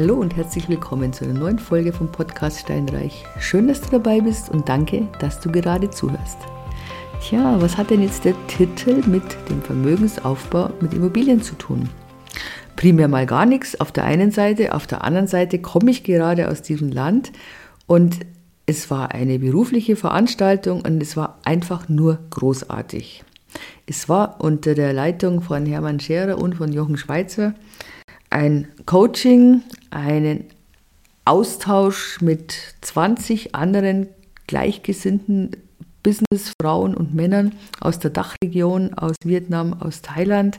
Hallo und herzlich willkommen zu einer neuen Folge vom Podcast Steinreich. Schön, dass du dabei bist und danke, dass du gerade zuhörst. Tja, was hat denn jetzt der Titel mit dem Vermögensaufbau mit Immobilien zu tun? Primär mal gar nichts auf der einen Seite, auf der anderen Seite komme ich gerade aus diesem Land und es war eine berufliche Veranstaltung und es war einfach nur großartig. Es war unter der Leitung von Hermann Scherer und von Jochen Schweizer ein Coaching, einen Austausch mit 20 anderen gleichgesinnten Businessfrauen und Männern aus der Dachregion, aus Vietnam, aus Thailand.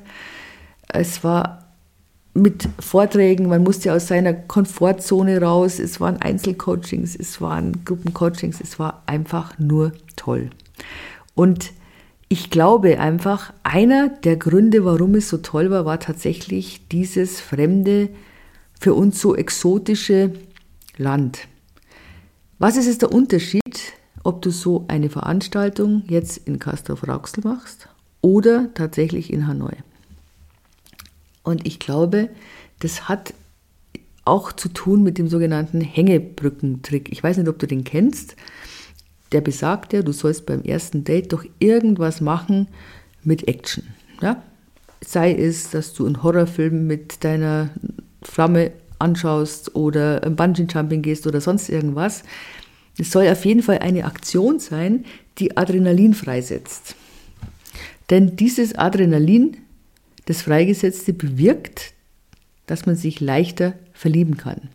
Es war mit Vorträgen, man musste aus seiner Komfortzone raus, es waren Einzelcoachings, es waren Gruppencoachings, es war einfach nur toll. Und ich glaube einfach, einer der Gründe, warum es so toll war, war tatsächlich dieses fremde, für uns so exotische Land. Was ist jetzt der Unterschied, ob du so eine Veranstaltung jetzt in Castrop-Rauxel machst oder tatsächlich in Hanoi? Und ich glaube, das hat auch zu tun mit dem sogenannten Hängebrückentrick. Ich weiß nicht, ob du den kennst der besagt ja, du sollst beim ersten Date doch irgendwas machen mit Action. Ja? Sei es, dass du einen Horrorfilm mit deiner Flamme anschaust oder ein Bungee-Jumping gehst oder sonst irgendwas. Es soll auf jeden Fall eine Aktion sein, die Adrenalin freisetzt. Denn dieses Adrenalin, das Freigesetzte, bewirkt, dass man sich leichter verlieben kann.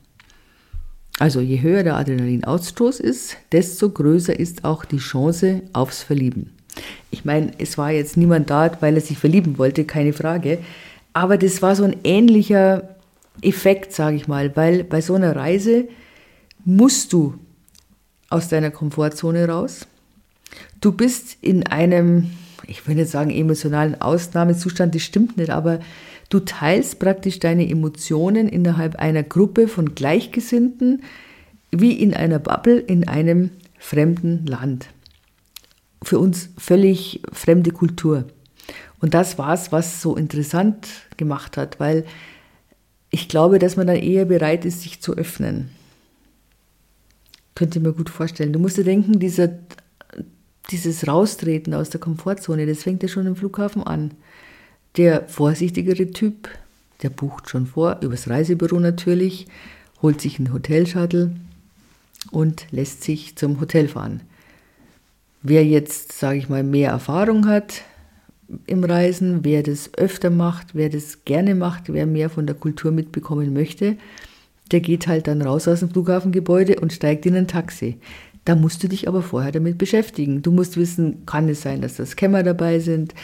Also je höher der Adrenalinausstoß ist, desto größer ist auch die Chance aufs Verlieben. Ich meine, es war jetzt niemand da, weil er sich verlieben wollte, keine Frage. Aber das war so ein ähnlicher Effekt, sage ich mal, weil bei so einer Reise musst du aus deiner Komfortzone raus. Du bist in einem, ich würde nicht sagen emotionalen Ausnahmezustand, das stimmt nicht, aber Du teilst praktisch deine Emotionen innerhalb einer Gruppe von Gleichgesinnten, wie in einer Bubble in einem fremden Land. Für uns völlig fremde Kultur. Und das war es, was so interessant gemacht hat, weil ich glaube, dass man dann eher bereit ist, sich zu öffnen. Könnte mir gut vorstellen. Du musst dir denken, dieser, dieses Raustreten aus der Komfortzone, das fängt ja schon im Flughafen an. Der vorsichtigere Typ, der bucht schon vor, übers Reisebüro natürlich, holt sich einen Hotelshuttle und lässt sich zum Hotel fahren. Wer jetzt, sage ich mal, mehr Erfahrung hat im Reisen, wer das öfter macht, wer das gerne macht, wer mehr von der Kultur mitbekommen möchte, der geht halt dann raus aus dem Flughafengebäude und steigt in ein Taxi. Da musst du dich aber vorher damit beschäftigen. Du musst wissen, kann es sein, dass das Kämmer dabei sind?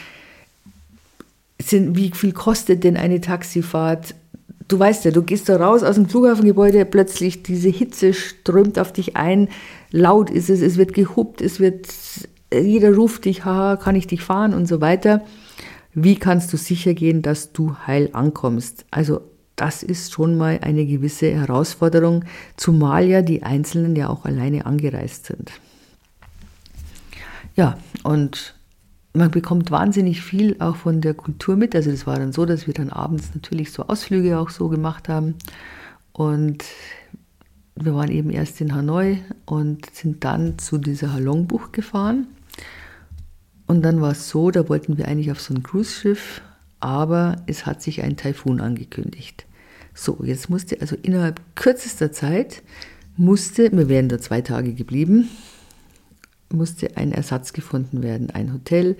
Sind, wie viel kostet denn eine Taxifahrt? Du weißt ja, du gehst da raus aus dem Flughafengebäude, plötzlich diese Hitze strömt auf dich ein, laut ist es, es wird gehupt, es wird, jeder ruft dich, haha, kann ich dich fahren und so weiter. Wie kannst du sicher gehen, dass du heil ankommst? Also das ist schon mal eine gewisse Herausforderung, zumal ja die Einzelnen ja auch alleine angereist sind. Ja, und man bekommt wahnsinnig viel auch von der Kultur mit. Also das war dann so, dass wir dann abends natürlich so Ausflüge auch so gemacht haben. Und wir waren eben erst in Hanoi und sind dann zu dieser Halongbuch gefahren. Und dann war es so, da wollten wir eigentlich auf so ein Cruise-Schiff, aber es hat sich ein Taifun angekündigt. So, jetzt musste also innerhalb kürzester Zeit, musste, wir wären da zwei Tage geblieben, musste ein Ersatz gefunden werden, ein Hotel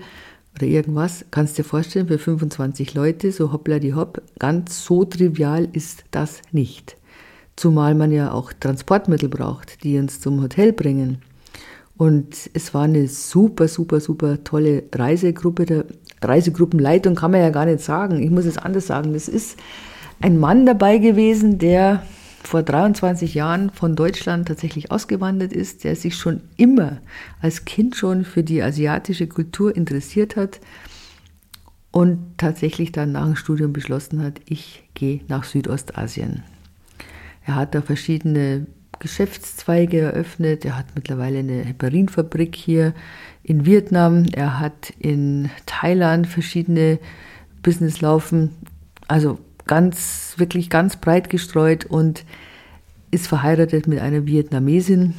oder irgendwas. Kannst dir vorstellen, für 25 Leute, so hoppla die hopp, ganz so trivial ist das nicht. Zumal man ja auch Transportmittel braucht, die uns zum Hotel bringen. Und es war eine super, super, super tolle Reisegruppe. Der Reisegruppenleitung kann man ja gar nicht sagen. Ich muss es anders sagen. Es ist ein Mann dabei gewesen, der vor 23 Jahren von Deutschland tatsächlich ausgewandert ist, der sich schon immer als Kind schon für die asiatische Kultur interessiert hat und tatsächlich dann nach dem Studium beschlossen hat, ich gehe nach Südostasien. Er hat da verschiedene Geschäftszweige eröffnet. Er hat mittlerweile eine Heparinfabrik hier in Vietnam. Er hat in Thailand verschiedene Business laufen. Also ganz, wirklich ganz breit gestreut und ist verheiratet mit einer Vietnamesin,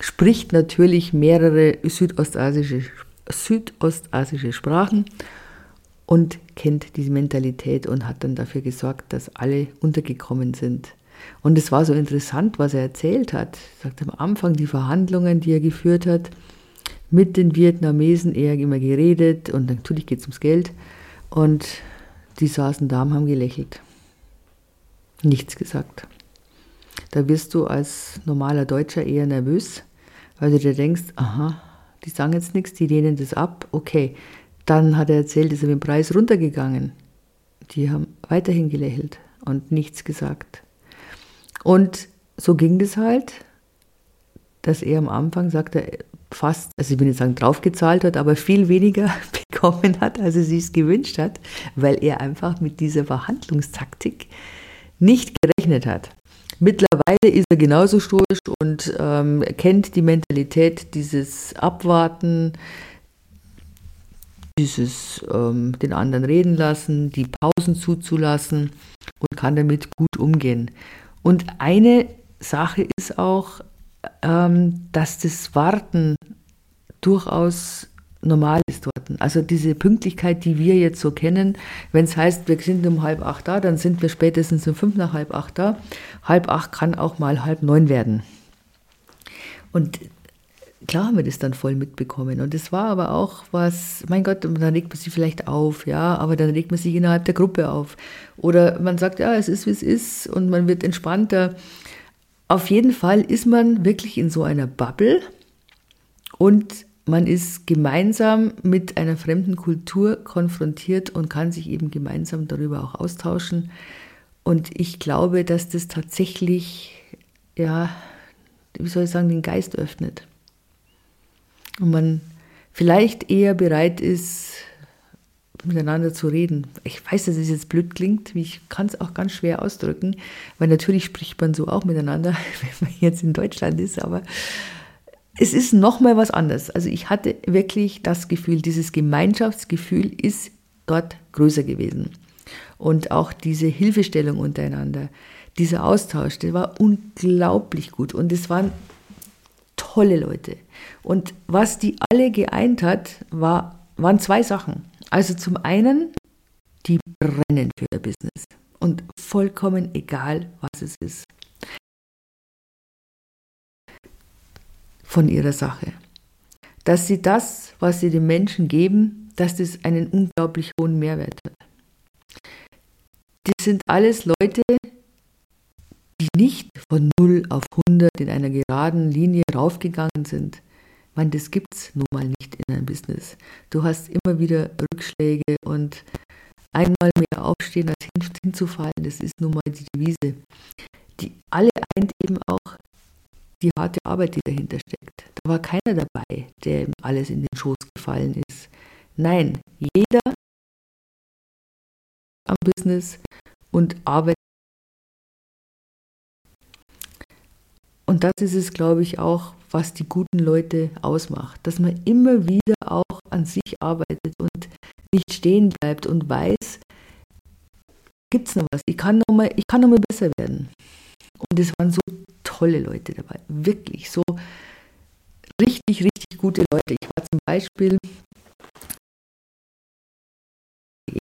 spricht natürlich mehrere südostasische, südostasische Sprachen und kennt diese Mentalität und hat dann dafür gesorgt, dass alle untergekommen sind. Und es war so interessant, was er erzählt hat. Er sagt am Anfang die Verhandlungen, die er geführt hat, mit den Vietnamesen, er hat immer geredet und natürlich geht es ums Geld. Und die saßen da und haben gelächelt. Nichts gesagt. Da wirst du als normaler Deutscher eher nervös, weil du dir denkst, aha, die sagen jetzt nichts, die lehnen das ab, okay. Dann hat er erzählt, ist er mit dem Preis runtergegangen. Die haben weiterhin gelächelt und nichts gesagt. Und so ging das halt, dass er am Anfang sagte, fast, also ich will nicht sagen draufgezahlt hat, aber viel weniger bekommen hat, als er sich gewünscht hat, weil er einfach mit dieser Verhandlungstaktik nicht gerechnet hat. Mittlerweile ist er genauso stoisch und ähm, kennt die Mentalität dieses Abwarten, dieses ähm, den anderen reden lassen, die Pausen zuzulassen und kann damit gut umgehen. Und eine Sache ist auch, ähm, dass das Warten durchaus normal ist dort. Also diese Pünktlichkeit, die wir jetzt so kennen, wenn es heißt, wir sind um halb acht da, dann sind wir spätestens um fünf nach halb acht da. Halb acht kann auch mal halb neun werden. Und klar haben wir das dann voll mitbekommen. Und es war aber auch was, mein Gott, dann regt man sich vielleicht auf, ja, aber dann regt man sich innerhalb der Gruppe auf. Oder man sagt, ja, es ist, wie es ist und man wird entspannter. Auf jeden Fall ist man wirklich in so einer Bubble und man ist gemeinsam mit einer fremden Kultur konfrontiert und kann sich eben gemeinsam darüber auch austauschen. Und ich glaube, dass das tatsächlich, ja, wie soll ich sagen, den Geist öffnet. Und man vielleicht eher bereit ist, miteinander zu reden. Ich weiß, dass es jetzt blöd klingt, ich kann es auch ganz schwer ausdrücken, weil natürlich spricht man so auch miteinander, wenn man jetzt in Deutschland ist, aber es ist nochmal was anderes. Also ich hatte wirklich das Gefühl, dieses Gemeinschaftsgefühl ist dort größer gewesen. Und auch diese Hilfestellung untereinander, dieser Austausch, der war unglaublich gut. Und es waren tolle Leute. Und was die alle geeint hat, war, waren zwei Sachen. Also zum einen, die brennen für ihr Business. Und vollkommen egal, was es ist. Von ihrer Sache. Dass sie das, was sie den Menschen geben, dass das einen unglaublich hohen Mehrwert hat. Das sind alles Leute, die nicht von 0 auf 100 in einer geraden Linie raufgegangen sind. Ich meine, das gibt es nun mal nicht in einem Business. Du hast immer wieder Rückschläge und einmal mehr aufstehen als hin, hinzufallen, das ist nun mal die Devise. Die alle eint eben auch die harte Arbeit, die dahinter steckt. Da war keiner dabei, der alles in den Schoß gefallen ist. Nein, jeder am Business und arbeitet Und das ist es, glaube ich, auch, was die guten Leute ausmacht, dass man immer wieder auch an sich arbeitet und nicht stehen bleibt und weiß, gibt es noch was, ich kann noch, mal, ich kann noch mal besser werden. Und es waren so tolle Leute dabei, wirklich so richtig, richtig gute Leute. Ich war zum Beispiel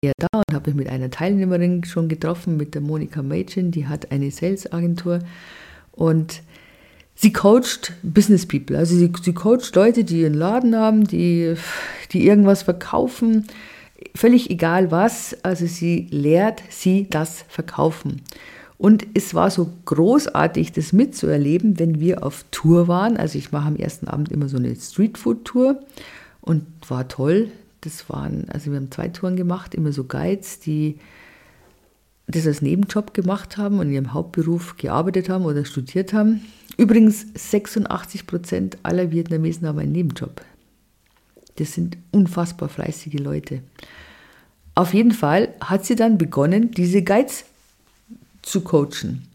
eher da und habe mich mit einer Teilnehmerin schon getroffen, mit der Monika Mädchen, die hat eine Sales-Agentur. Und Sie coacht Business People, also sie, sie coacht Leute, die einen Laden haben, die, die irgendwas verkaufen, völlig egal was, also sie lehrt sie das Verkaufen. Und es war so großartig, das mitzuerleben, wenn wir auf Tour waren. Also ich mache am ersten Abend immer so eine Streetfood-Tour und war toll. Das waren, also wir haben zwei Touren gemacht, immer so Guides, die das als Nebenjob gemacht haben und in ihrem Hauptberuf gearbeitet haben oder studiert haben. Übrigens 86 Prozent aller Vietnamesen haben einen Nebenjob. Das sind unfassbar fleißige Leute. Auf jeden Fall hat sie dann begonnen, diese Guides zu coachen.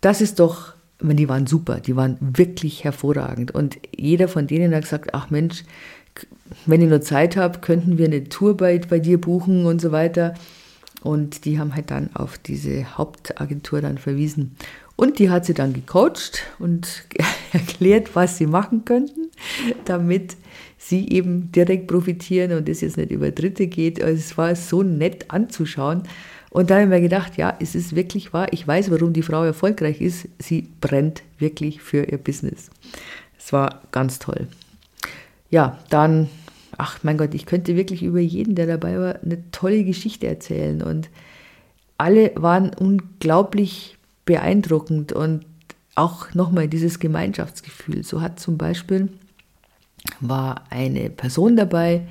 Das ist doch, die waren super, die waren wirklich hervorragend. Und jeder von denen hat gesagt, ach Mensch, wenn ich nur Zeit habe, könnten wir eine Tour bei, bei dir buchen und so weiter. Und die haben halt dann auf diese Hauptagentur dann verwiesen. Und die hat sie dann gecoacht und erklärt, was sie machen könnten, damit sie eben direkt profitieren und es jetzt nicht über Dritte geht. Also es war so nett anzuschauen. Und da habe ich mir gedacht, ja, es ist wirklich wahr. Ich weiß, warum die Frau erfolgreich ist. Sie brennt wirklich für ihr Business. Es war ganz toll. Ja, dann, ach mein Gott, ich könnte wirklich über jeden, der dabei war, eine tolle Geschichte erzählen. Und alle waren unglaublich beeindruckend und auch nochmal dieses Gemeinschaftsgefühl. So hat zum Beispiel war eine Person dabei,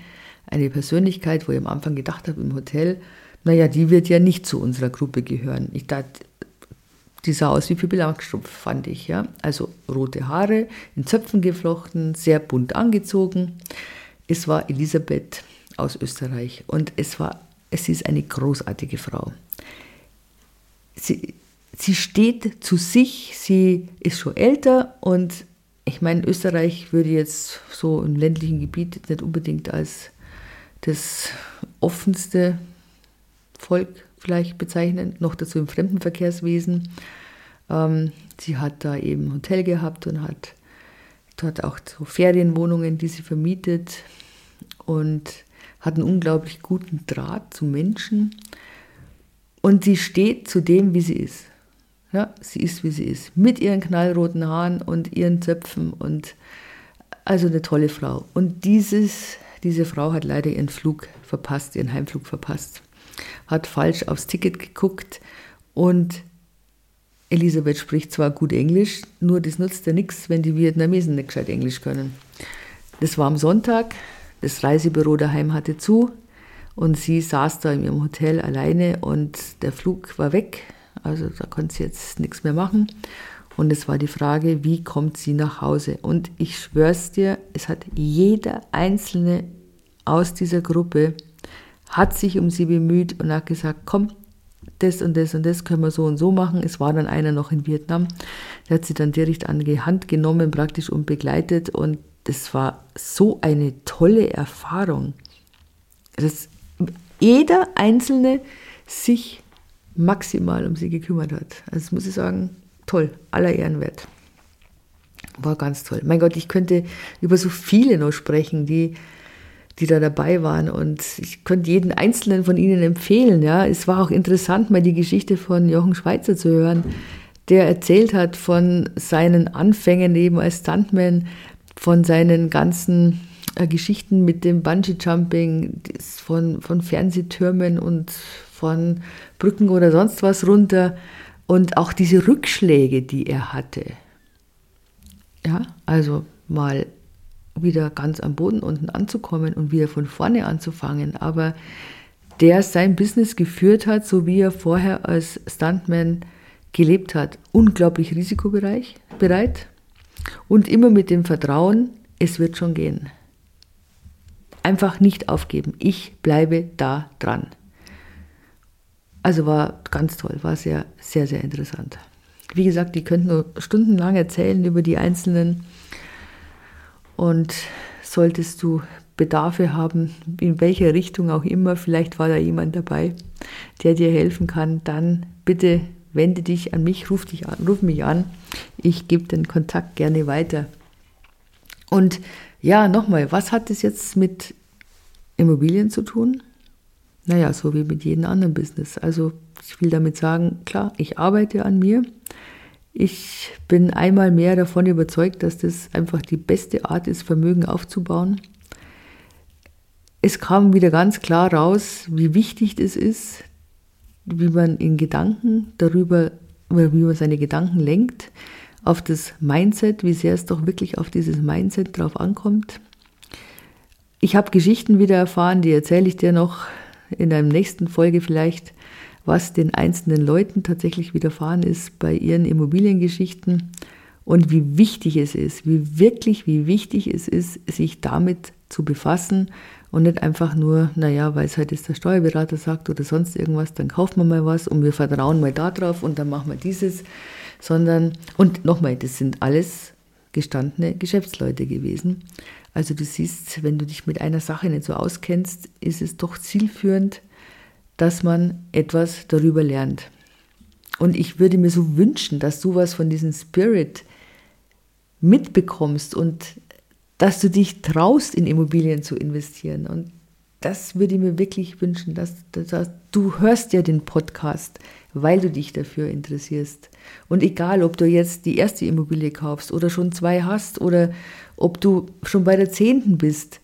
eine Persönlichkeit, wo ich am Anfang gedacht habe im Hotel, naja, die wird ja nicht zu unserer Gruppe gehören. Ich dachte, die sah aus wie Pippi Langstrumpf, fand ich. Ja? Also rote Haare, in Zöpfen geflochten, sehr bunt angezogen. Es war Elisabeth aus Österreich und es, war, es ist eine großartige Frau. Sie, sie steht zu sich, sie ist schon älter und ich meine, Österreich würde jetzt so im ländlichen Gebiet nicht unbedingt als das offenste Volk vielleicht bezeichnen, noch dazu im Fremdenverkehrswesen. Ähm, sie hat da eben ein Hotel gehabt und hat dort auch so Ferienwohnungen, die sie vermietet und hat einen unglaublich guten Draht zu Menschen. Und sie steht zu dem, wie sie ist. Ja, sie ist, wie sie ist. Mit ihren knallroten Haaren und ihren Zöpfen und also eine tolle Frau. Und dieses, diese Frau hat leider ihren Flug verpasst, ihren Heimflug verpasst hat falsch aufs Ticket geguckt und Elisabeth spricht zwar gut Englisch, nur das nutzt ja nichts, wenn die Vietnamesen nicht gescheit Englisch können. Das war am Sonntag, das Reisebüro daheim hatte zu und sie saß da in ihrem Hotel alleine und der Flug war weg, also da konnte sie jetzt nichts mehr machen. Und es war die Frage, wie kommt sie nach Hause? Und ich schwör's dir, es hat jeder Einzelne aus dieser Gruppe hat sich um sie bemüht und hat gesagt, komm, das und das und das können wir so und so machen. Es war dann einer noch in Vietnam, der hat sie dann direkt an die Hand genommen praktisch und begleitet und das war so eine tolle Erfahrung, dass jeder Einzelne sich maximal um sie gekümmert hat. Also das muss ich sagen, toll, aller Ehrenwert. War ganz toll. Mein Gott, ich könnte über so viele noch sprechen, die die da dabei waren. Und ich könnte jeden einzelnen von ihnen empfehlen. Ja, es war auch interessant, mal die Geschichte von Jochen Schweizer zu hören, der erzählt hat von seinen Anfängen eben als Stuntman, von seinen ganzen äh, Geschichten mit dem Bungee-Jumping, von, von Fernsehtürmen und von Brücken oder sonst was runter und auch diese Rückschläge, die er hatte. Ja, also mal wieder ganz am Boden unten anzukommen und wieder von vorne anzufangen. Aber der sein Business geführt hat, so wie er vorher als Stuntman gelebt hat, unglaublich risikobereit und immer mit dem Vertrauen, es wird schon gehen. Einfach nicht aufgeben. Ich bleibe da dran. Also war ganz toll, war sehr, sehr, sehr interessant. Wie gesagt, die könnten nur stundenlang erzählen über die einzelnen und solltest du Bedarfe haben, in welcher Richtung auch immer, vielleicht war da jemand dabei, der dir helfen kann, dann bitte wende dich an mich, ruf, dich an, ruf mich an. Ich gebe den Kontakt gerne weiter. Und ja, nochmal, was hat das jetzt mit Immobilien zu tun? Naja, so wie mit jedem anderen Business. Also ich will damit sagen, klar, ich arbeite an mir. Ich bin einmal mehr davon überzeugt, dass das einfach die beste Art ist, Vermögen aufzubauen. Es kam wieder ganz klar raus, wie wichtig es ist, wie man in Gedanken darüber, wie man seine Gedanken lenkt, auf das Mindset, wie sehr es doch wirklich auf dieses Mindset drauf ankommt. Ich habe Geschichten wieder erfahren, die erzähle ich dir noch in einer nächsten Folge vielleicht, was den einzelnen Leuten tatsächlich widerfahren ist bei ihren Immobiliengeschichten und wie wichtig es ist, wie wirklich, wie wichtig es ist, sich damit zu befassen und nicht einfach nur, naja, weil es halt jetzt der Steuerberater sagt oder sonst irgendwas, dann kauft man mal was und wir vertrauen mal da drauf und dann machen wir dieses, sondern, und nochmal, das sind alles gestandene Geschäftsleute gewesen. Also du siehst, wenn du dich mit einer Sache nicht so auskennst, ist es doch zielführend, dass man etwas darüber lernt. Und ich würde mir so wünschen, dass du was von diesem Spirit mitbekommst und dass du dich traust, in Immobilien zu investieren. Und das würde ich mir wirklich wünschen, dass, dass, du hörst ja den Podcast, weil du dich dafür interessierst. Und egal, ob du jetzt die erste Immobilie kaufst oder schon zwei hast oder ob du schon bei der zehnten bist,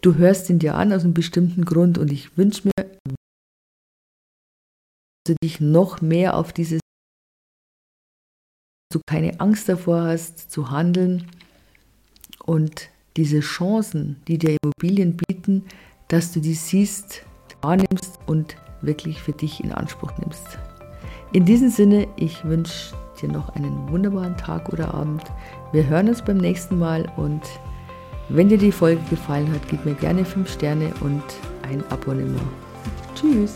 du hörst ihn dir an aus einem bestimmten Grund und ich wünsche mir, dass du dich noch mehr auf dieses, du keine Angst davor hast zu handeln und diese Chancen, die dir Immobilien bieten, dass du die siehst, wahrnimmst und wirklich für dich in Anspruch nimmst. In diesem Sinne, ich wünsche dir noch einen wunderbaren Tag oder Abend. Wir hören uns beim nächsten Mal und wenn dir die Folge gefallen hat, gib mir gerne 5 Sterne und ein Abonnement. Tschüss!